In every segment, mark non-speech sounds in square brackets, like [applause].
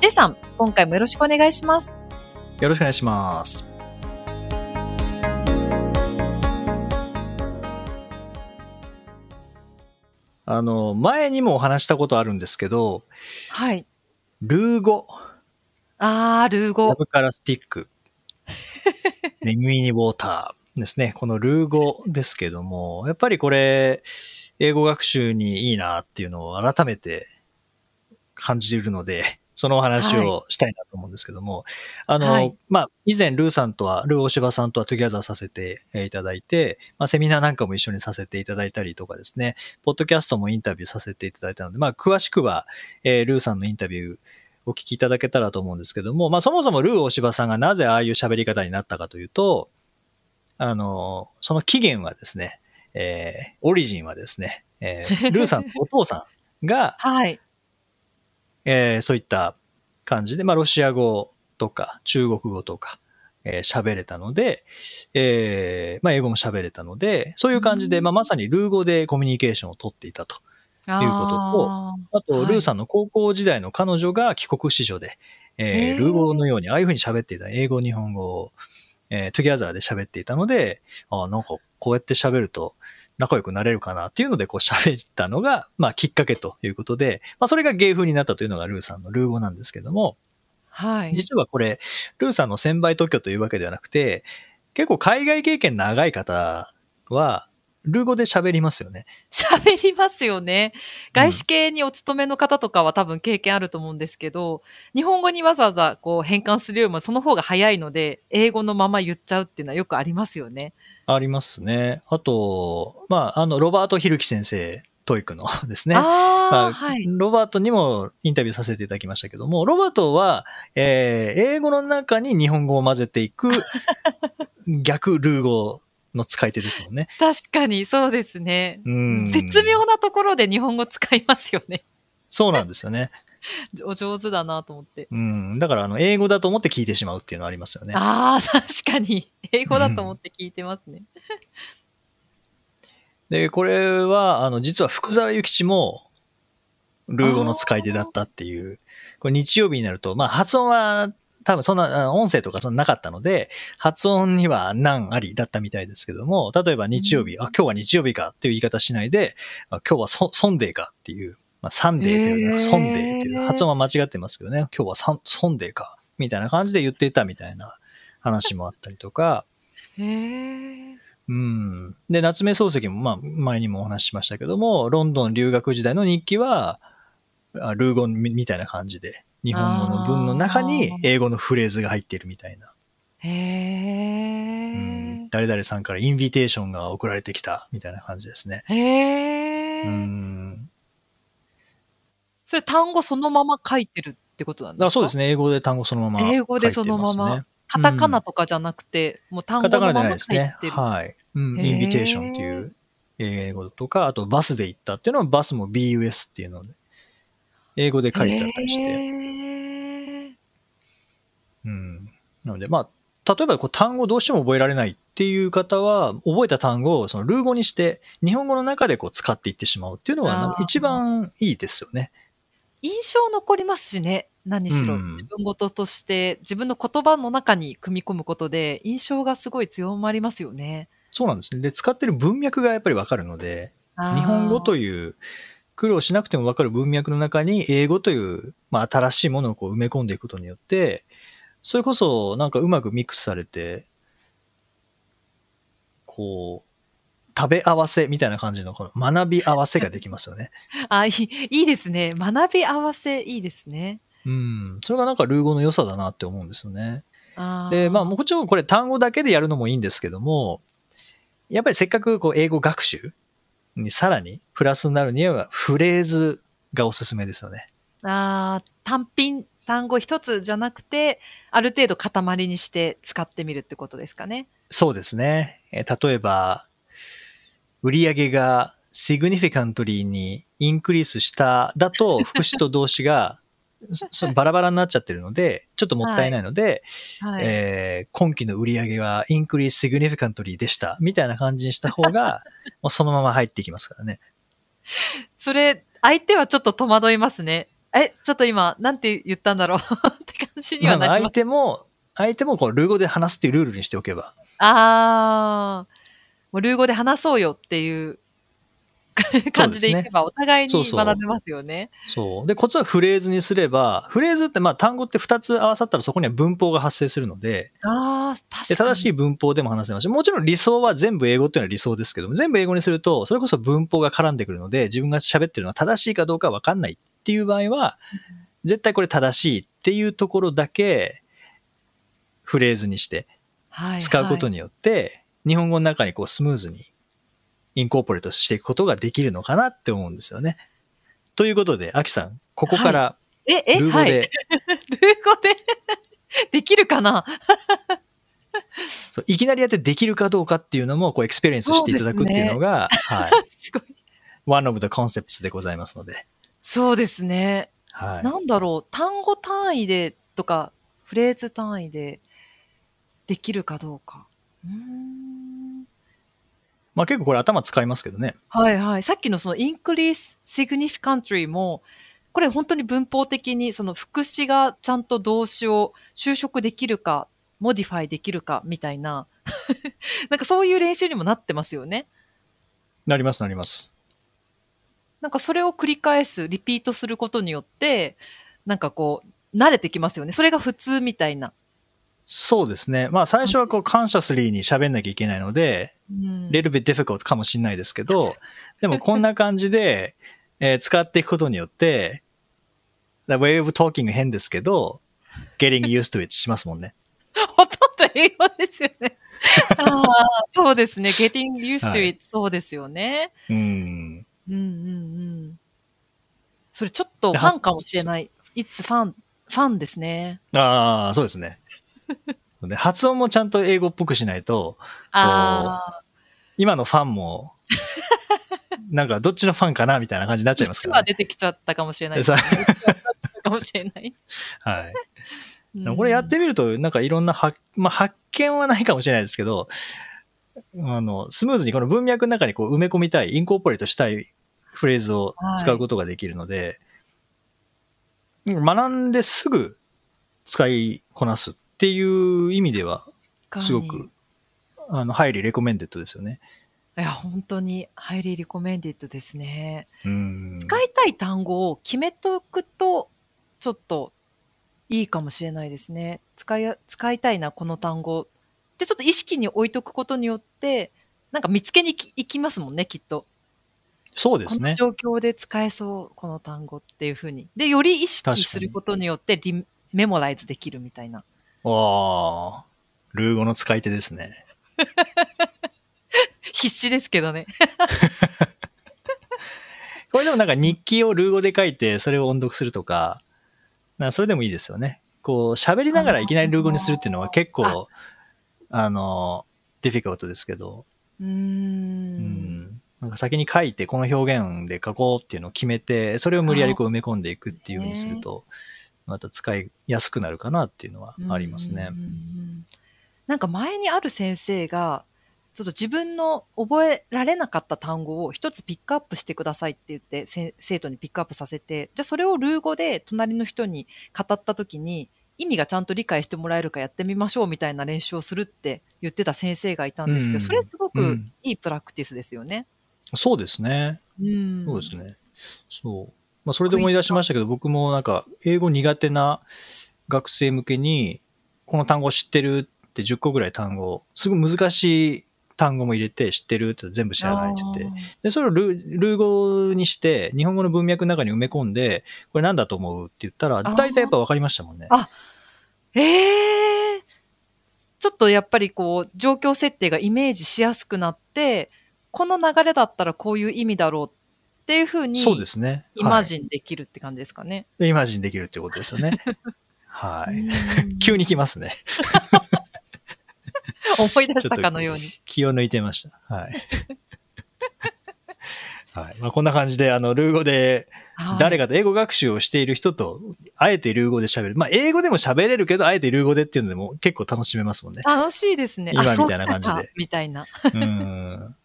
J さん、今回もよろしくお願いします。よろしくお願いしますあの前にもお話したことあるんですけどはい。ルー語あー、ルーラ語。ブからスティック [laughs] ネグミニウォーターですね。このルー語ですけども、やっぱりこれ、英語学習にいいなっていうのを改めて感じるので、そのお話をしたいなと思うんですけども、あの、はいまあ、以前ルーさんとは、ルー大柴さんとは together させていただいて、まあ、セミナーなんかも一緒にさせていただいたりとかですね、ポッドキャストもインタビューさせていただいたので、まあ、詳しくは、えールーさんのインタビュー、お聞きいただけたらと思うんですけども、まあそもそもルー大柴さんがなぜああいう喋り方になったかというと、あの、その起源はですね、えー origin はですね、えー [laughs] ルーさんのお父さんが、はい。えーそういった感じで、まあロシア語とか中国語とか、えー喋れたので、えーまあ英語も喋れたので、そういう感じで、うん。まあまさにルー語でコミュニケーションを取っていたと。ということとあと、はい。ルーさんの高校時代の彼女が帰国子女で、えーへー。ルー語のようにああいうふうに喋っていた、英語、日本語を、えー together で喋っていたので、あなんかこうやって喋ると仲良くなれるかなっていうのでこう喋ったのが、まあきっかけということで、まあそれが芸風になったというのがルーさんのルー語なんですけども、はい。実はこれ、ルーさんの専売特許というわけではなくて、結構海外経験長い方は、ルー語で喋りますよね。喋りますよね。外資系にお勤めの方とかは多分経験あると思うんですけど、日本語にわざわざこう変換するよりもその方が早いので、英語のまま言っちゃうっていうのはよくありますよね。ありますね。あと、まあ、あの、ロバート・ヒルキ先生、 TOEIC のですね。あまあ、あはい。ロバートにもインタビューさせていただきましたけども、ロバートは、えー英語の中に日本語を混ぜていく [laughs] 逆ルー語の使い手ですもんね。確かにそうですね。うん。絶妙なところで日本語使いますよね。そうなんですよね。[laughs] お上手だなと思って。うん。だから、あの、英語だと思って聞いてしまうっていうのはありますよね。ああ、確かに。英語だと思って聞いてますね。で、これは、あの、実は福沢諭吉も、ルー語の使い手だったっていう、これ日曜日になると、まあ発音は多分そんな、あ音声とかそんななかったので、発音には難ありだったみたいですけども、例えば日曜日、あ、今日は日曜日かっていう言い方しないで、あ今日はソソンデーかっていう、まあ Sunday っていうのはへーソンデーっていう発音は間違ってますけどね、今日はサンソンデーか、みたいな感じで言っていたみたいな話もあったりとか。うん。で、夏目漱石も、まあ、前にもお話ししましたけども、ロンドン留学時代の日記は、あルー語みみたいな感じで、日本語の文の中に英語のフレーズが入っているみたいな。へうんえ。誰々さんからインビテーションが送られてきたみたいな感じですね。へえ。うん。それ単語そのまま書いてるってことなんですか？あそうですね。英語で単語そのまま、英語でそのまま。カタカナとかじゃなくて、もう単語カタカナじゃのままないですね書いて。る。はい。うん、インビテーションっていう英語とか、あとバスで行ったっていうのはバスも BUS っていうので、英語で書いてあったりして。うん。なので、まあ、例えばこう単語どうしても覚えられないっていう方は、覚えた単語をそのルー語にして、日本語の中でこう使っていってしまうっていうのは一番いいですよね。印象残りますしね。何しろ、うん自分事として、自分の言葉の中に組み込むことで、印象がすごい強まりますよね。そうなんですね。で、使ってる文脈がやっぱりわかるので、日本語という。苦労しなくてもわかる文脈の中に英語という、まあ、新しいものをこう埋め込んでいくことによって、それこそなんかうまくミックスされて、こう、食べ合わせみたいな感じのこの学び合わせができますよね。[laughs] あ、いい、いいですね。学び合わせ、いいですね。うん。それがなんかルー語の良さだなって思うんですよね。で、まあもちろんこれ単語だけでやるのもいいんですけども、やっぱりせっかくこう英語学習にさらにプラスになるにはフレーズがおすすめですよね。あー単品、単語一つじゃなくて、ある程度塊にして使ってみるってことですかね。そうですね。えー例えば、売上が significantly にインクリースしただと、副詞と動詞がそ [laughs] バラバラになっちゃってるので、ちょっともったいないので、はい。えー今期の売上はインクリース significantly でした。みたいな感じにした方が、[laughs] もうそのまま入っていきますからね。それ、相手はちょっと戸惑いますね。え、ちょっと今、なんて言ったんだろう [laughs] って感じにはなります。手も、相手もこうルー語で話すっていうルールにしておけば。あー、もうルー語で話そうよっていう [laughs] 感じでいけば、お互いに学べますよね。そう。で、コツはフレーズにすれば、フレーズってまあ単語って2つ合わさったらそこには文法が発生するので、あー、確でかに。正しい文法でも話せますし、もちろん理想は全部英語っていうのは理想ですけども、全部英語にすると、それこそ文法が絡んでくるので、自分が喋ってるのは正しいかどうかわかんないっていう場合は、絶対これ正しいっていうところだけ、フレーズにしてはい使うことに。によって、日本語の中にこうスムーズに incorporate していくことができるのかなって思うんですよね。ということで、アキさん、ここからえ、え、ルー語で、はい。[laughs] ルー語で？[laughs] できるかな？[laughs] そういきなりやってできるかどうかっていうのもこう experience していただくっていうのが、はい。すごい。one of the concepts でございますので。そうですね。はい。なんだろう、単語単位でとか、フレーズ単位でできるかどうか。うーんまあ結構これ頭使いますけどね。はいはい。さっきのその increase significantly も、これ本当に文法的にその副詞がちゃんと動詞を修飾できるか、 modify できるかみたいな、[laughs] なんかそういう練習にもなってますよね。なりますなります。なんかそれを繰り返す、リピートすることによって、なんかこう、慣れてきますよね。それが普通みたいな。そうですね。まあ最初はこうカンシャスリーに喋んなきゃいけないので、うん、little bit difficult かもしれないですけど、[laughs] でもこんな感じで、えー使っていくことによって、the way of talking 変ですけど、getting used to it しますもんね。[laughs] ほとんど英語ですよね。ああそうですね。getting used は to い it、そうですよね。うん。うんうんうん。それちょっとでファンかもしれない。It's ファン、ファンですね。ああ、そうですね。で [laughs] 発音もちゃんと英語っぽくしないと、今のファンも、[laughs] なんかどっちのファンかなみたいな感じになっちゃいますから、は出てきちゃったかもしれないですね。かもしれない。[laughs] はい。これやってみると、なんかいろんな発、まあ、発見はないかもしれないですけど、あの、スムーズにこの文脈の中にこう埋め込みたい、インコーポレートしたいフレーズを使うことができるので、学んですぐ使いこなすっていう意味では、すごく、あの、ハイリーレコメンデッドですよね。いや、本当に、ハイリーリコメンディッドですね。うん。使いたい単語を決めておくと、ちょっといいかもしれないですね。使いや、使いたいな、この単語。で、ちょっと意識に置いとくことによって、なんか見つけに行き行きますもんね、きっと。そうですね。この状況で使えそう、この単語っていうふうに。で、より意識することによってリメモライズできるみたいな。わあ、ルー語の使い手ですね。[laughs] 必死ですけどね。[laughs] これでもなんか日記をルー語で書いて、それを音読するとか、かそれでもいいですよね。こう、喋りながらいきなりルー語にするっていうのは結構、あの、ディフィカルトですけど、うー。うんん。なんか先に書いて、この表現で書こうっていうのを決めて、それを無理やりこう埋め込んでいくっていうようにすると、また使いやすくなるかなっていうのはありますねうん。うんうんなんか前にある先生が、ちょっと自分の覚えられなかった単語を一つピックアップしてくださいって言って、せ生徒にピックアップさせて、じゃあそれをルー語で隣の人に語った時に、意味がちゃんと理解してもらえるかやってみましょうみたいな練習をするって言ってた先生がいたんですけど、うんそれすごくうんいいプラクティスですよね。そうですね。うん。そうですね。そう。まあ、それで思い出しましたけど、僕もなんか、英語苦手な学生向けに、この単語知ってるって10個ぐらい単語、すごい難しい単語も入れて、知ってるって全部知らないって言って、で、それをルルー語にして、日本語の文脈の中に埋め込んで、これなんだと思うって言ったら、ー。大体やっぱ分かりましたもんね。あええちょっとやっぱりこう、状況設定がイメージしやすくなって、この流れだったらこういう意味だろうっっていうふうに、そうですね。イマジンできるって感じですかね。はい、イマジンできるってことですよね。はい。[laughs] 急に来ますね。[laughs] 思い出したかのように。気を抜いてました。はい。[laughs] はい。まあ、こんな感じで、あの、ルー語で、誰かと英語学習をしている人と、あえてルー語で喋る。まあ、英語でも喋れるけど、あえてルー語でっていうのでも結構楽しめますもんね。楽しいですね。今みたいな感じで。みたいな。うん。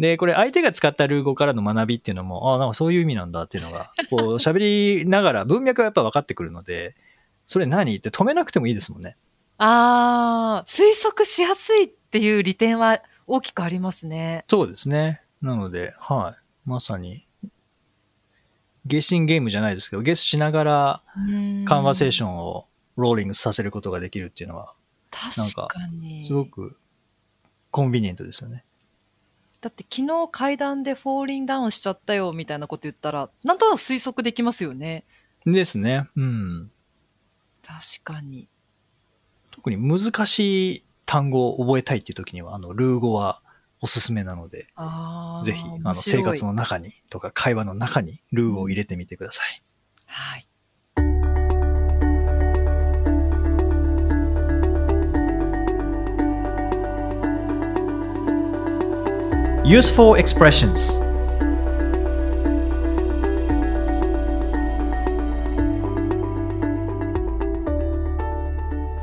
で、これ相手が使ったルー語からの学びっていうのも、ああ、なんかそういう意味なんだっていうのが、こう [laughs] 喋りながら文脈はやっぱ分かってくるので、それ何って止めなくてもいいですもんね。ああ、推測しやすいっていう利点は大きくありますね。そうですね。なので、はい。まさに、ゲーシンゲームじゃないですけど、ゲスしながら、カンバセーションをローリングさせることができるっていうのは、確かに。すごくコンビニエントですよね。だって昨日階段でフォーリンダウンしちゃったよみたいなこと言ったら、なんとなく推測できますよね。ですね。うん。確かに。特に難しい単語を覚えたいっていう時には、あの、ルー語はおすすめなので、ぜひ、あの、生活の中にとか会話の中にルーを入れてみてください。はい。Useful expressions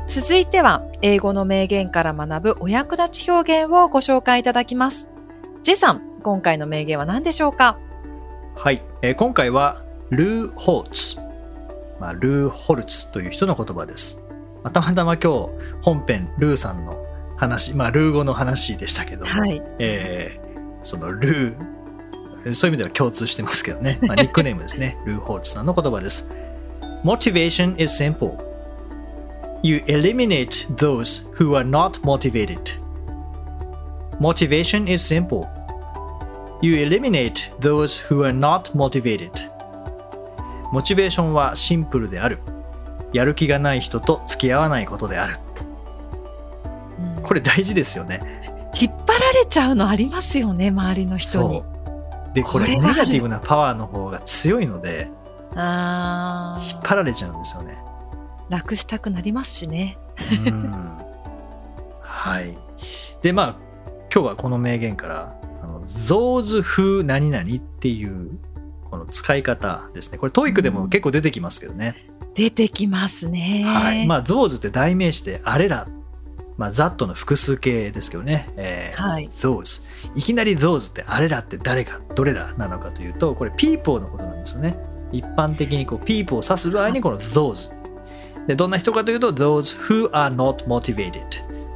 続いては、英語の名言から学ぶお役立ち表現をご紹介いただきます。ジェさん、今回の名言は何でしょうか？はい、えー今回はルー・ホルツ、まあ、ルー・ホルツという人の言葉です。まあたまたま今日本編ルーさんの話、まあ、ルー語の話でしたけども、はい。えーそのルー、そういう意味では共通してますけどね、まあ、ニックネームですね、ルー・ホルツさんの言葉です。Motivation is simple. You eliminate those who are not motivated. Motivation is simple. You eliminate those who are not motivated. モチベーションはシンプルである。やる気がない人と付き合わないことである。うんこれ大事ですよね。引っ張られちゃうのありますよね、周りの人に。で、これネガティブなパワーの方が強いので、あ引っあ、張られちゃうんですよね。楽したくなりますしね。うんはい。で、まあ、今日はこの名言から、あの those who 何々っていう、この使い方ですね。これ、 TOEIC でも結構出てきますけどね。出てきますね。はい。まあ、those って代名詞で、あれら、まあ、that の複数形ですけどね。えーはい those。いきなり those って、あれらって誰か、どれだなのかというと、これ、people のことなんですよね。一般的にこう people を指す場合にこの those。で、どんな人かというと、those who are not motivated。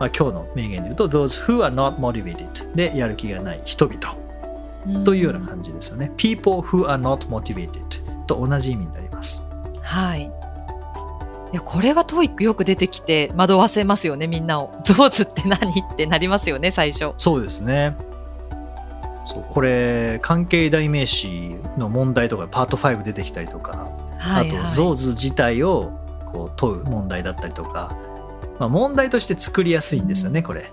まあ、今日の名言で言うと、those who are not motivated でやる気がない人々んというような感じですよね。people who are not motivated と同じ意味になります。はい。いや、これは TOEIC よく出てきて惑わせますよね、みんなを。[laughs] those って何ってなりますよね、最初。そうですね。そうこれ、関係代名詞の問題とかパート5出てきたりとか、はい、あと、はい。ゾーズ自体をこう問う問題だったりとか、まあ、問題として作りやすいんですよね、これ。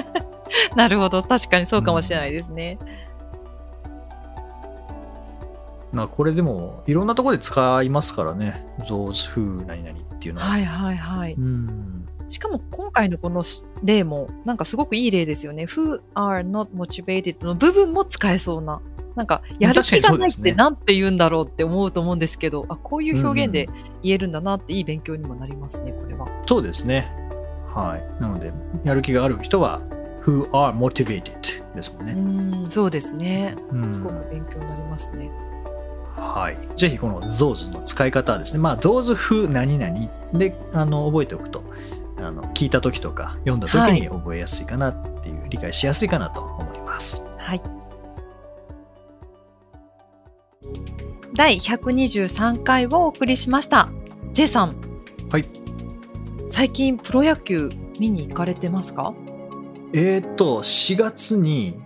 [laughs] なるほど。確かにそうかもしれないですね。まあ、これでも、いろんなところで使いますからね。those who 何々っていうのは。はいはいはい。うん。しかも今回のこの例も、なんかすごくいい例ですよね。who are not motivated の部分も使えそうな。なんか、やる気がないってなんて言うんだろうって思うと思うんですけど、あ、こういう表現で言えるんだなっていい勉強にもなりますね、これは。そうですね。はい。なので、やる気がある人は、who are motivated ですもんうね。ん、そうですね。うんすごく勉強になりますね。はい。ぜひこの those の使い方はですね、まあ those who 何々であの覚えておくと、あの聞いた時とか読んだ時に覚えやすいかなっていう、理解しやすいかなと思います。はい。第123回をお送りしました。J さん。はい。最近プロ野球見に行かれてますか？えーっと、4月に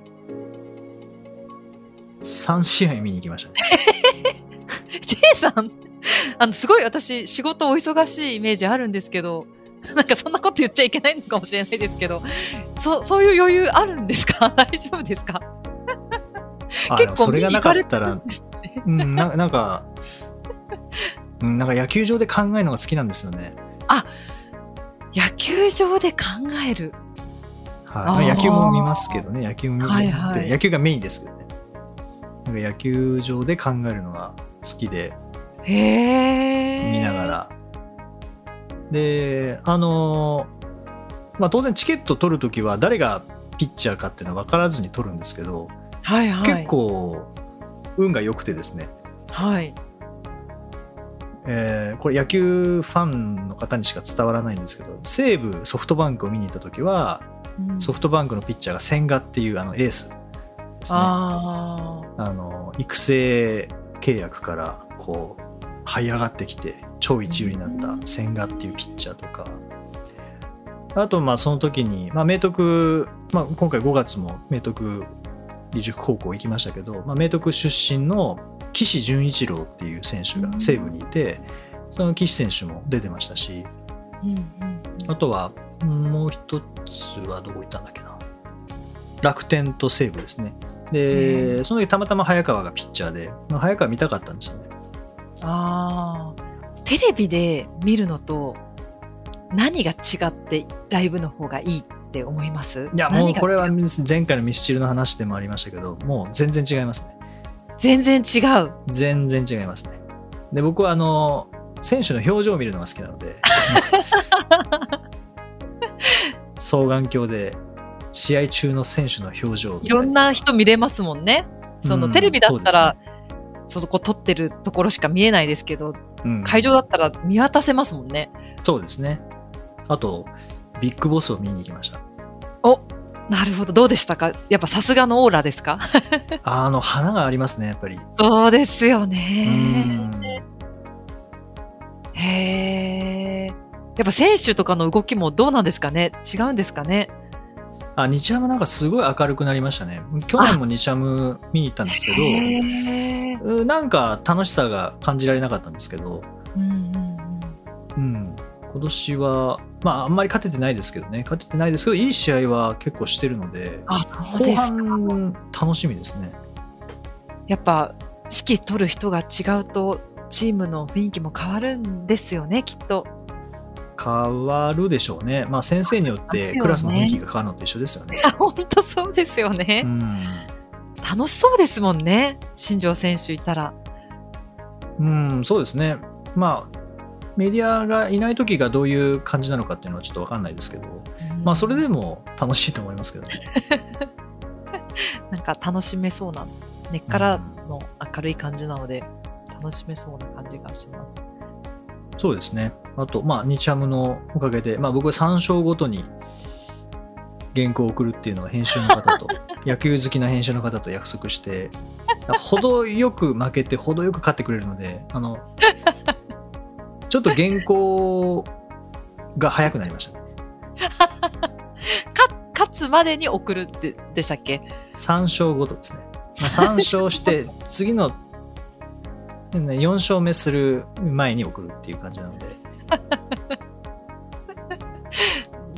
3試合見に行きましたね。[laughs] J さん。あの、すごい私仕事お忙しいイメージあるんですけど、なんかそんなこと言っちゃいけないのかもしれないですけど、そ、そういう余裕あるんですか？[laughs] 大丈夫ですか？あ結構それがなかったらんですね。うん、ななんか、うん、なんか野球場で考えるのが好きなんですよね。野球場で考える。はい、野球も見ますけどね、野球も見て、はいはい。野球がメインですけどね。なんか野球場で考えるのが好きで。見なが。ら。で、あのまあ、当然チケット取るときは誰がピッチャーかっていうのは分からずに取るんですけど、はいはい。結。構運が良くてですね、はい。えーこれ野球ファンの方にしか伝わらないんですけど西武ソフトバンクを見に行った時はうんソフトバンクのピッチャーが千賀っていうあのエースですねああの育成契約からこう這い上がってきて超一流になった千賀っていうピッチャーとか。あとまあその時に、まあ、明徳、まあ、今回5月も明徳義塾高校行きましたけど、まあ、明徳出身の岸潤一郎っていう選手が西武にいて、その岸選手も出てましたしあ。とはもう一つはどこ行ったんだっけな。楽天と西武ですねで、うその時たまたま早川がピッチャーで、まあ早川見たかったんですよね。ああ。テレビで見るのと何が違ってライブの方がいいって思います？いやもうこれは前回のミスチルの話でもありましたけどもう全然違いますね。全然違う。全然違いますね。で僕はあの選手の表情を見るのが好きなので [laughs] 双眼鏡で試合中の選手の表情いろんな人見れますもんね。その、うんテレビだったらそ、そのこ撮ってるところしか見えないですけど、うん。会場だったら見渡せますもんね。そうですね。あとビッグボスを見に行きました。おなるほど。どうでしたか？やっぱさすがのオーラですか？[laughs] あの花がありますねやっぱり。そうですようね。ん。へえ。やっぱ選手とかの動きもどうなんですかね？違うんですかね？あ日ハムなんかすごい明るくなりましたね。去年も日ハム見に行ったんですけどなんか楽しさが感じられなかったんですけど、うんうんうんうん、今年は、まあ、あんまり勝ててないですけどね、勝ててないですけど、いい試合は結構してるので、あ、そう後。半、楽しみですね。やっぱ指揮取る人が違うとチームの雰囲気も変わるんですよねきっと変わるでしょうね。まあ、先生によってクラスの雰囲気が変わるのと一緒ですよね。本当そうですよね、うん、楽しそうですもんね新庄選手いたらうん、そうですね。まあ、メディアがいない時がどういう感じなのかっていうのはちょっとわかんないですけど、まあ、それでも楽しいと思いますけどね。[laughs] なんか楽しめそうな根っからの明るい感じなので楽しめそうな感じがしますそうですね。あと、まあ、日ハムのおかげで、まあ、僕は3勝ごとに原稿を送るっていうのを編集の方と、[laughs] 野球好きな編集の方と約束して、程よく負けて、程よく勝ってくれるので、あの、ちょっと原稿が早くなりましたね。[laughs] か勝つまでに送るってでしたっけ？3勝ごとですね。まあ、3勝して、[laughs] 次の4勝目する前に送るっていう感じなので、[laughs]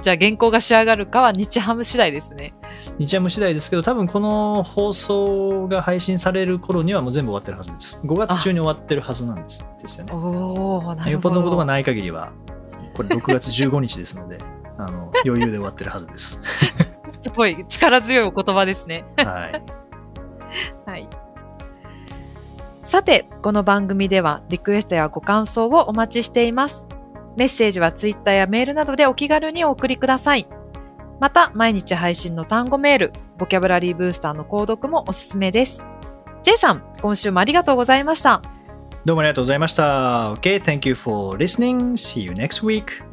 じゃあ原稿が仕上がるかは日ハム次第ですね日ハム次第ですけど、多分この放送が配信される頃にはもう全部終わってるはずです。5月中に終わってるはずなんですですよね。おおなるほよっぽどのことがどない限りは、これ6月15日ですので、[laughs] あの余裕で終わってるはずです。[laughs] すごい力強いお言葉ですねはい。はい。さて、この番組ではリクエストやご感想をお待ちしています。メッセージはツイッターやメールなどでお気軽にお送りください。また、毎日配信の単語メール、ボキャブラリーブースターの購読もおすすめです。J さん、今週もありがとうございました。どうもありがとうございました。Okay, thank you for listening. See you next week.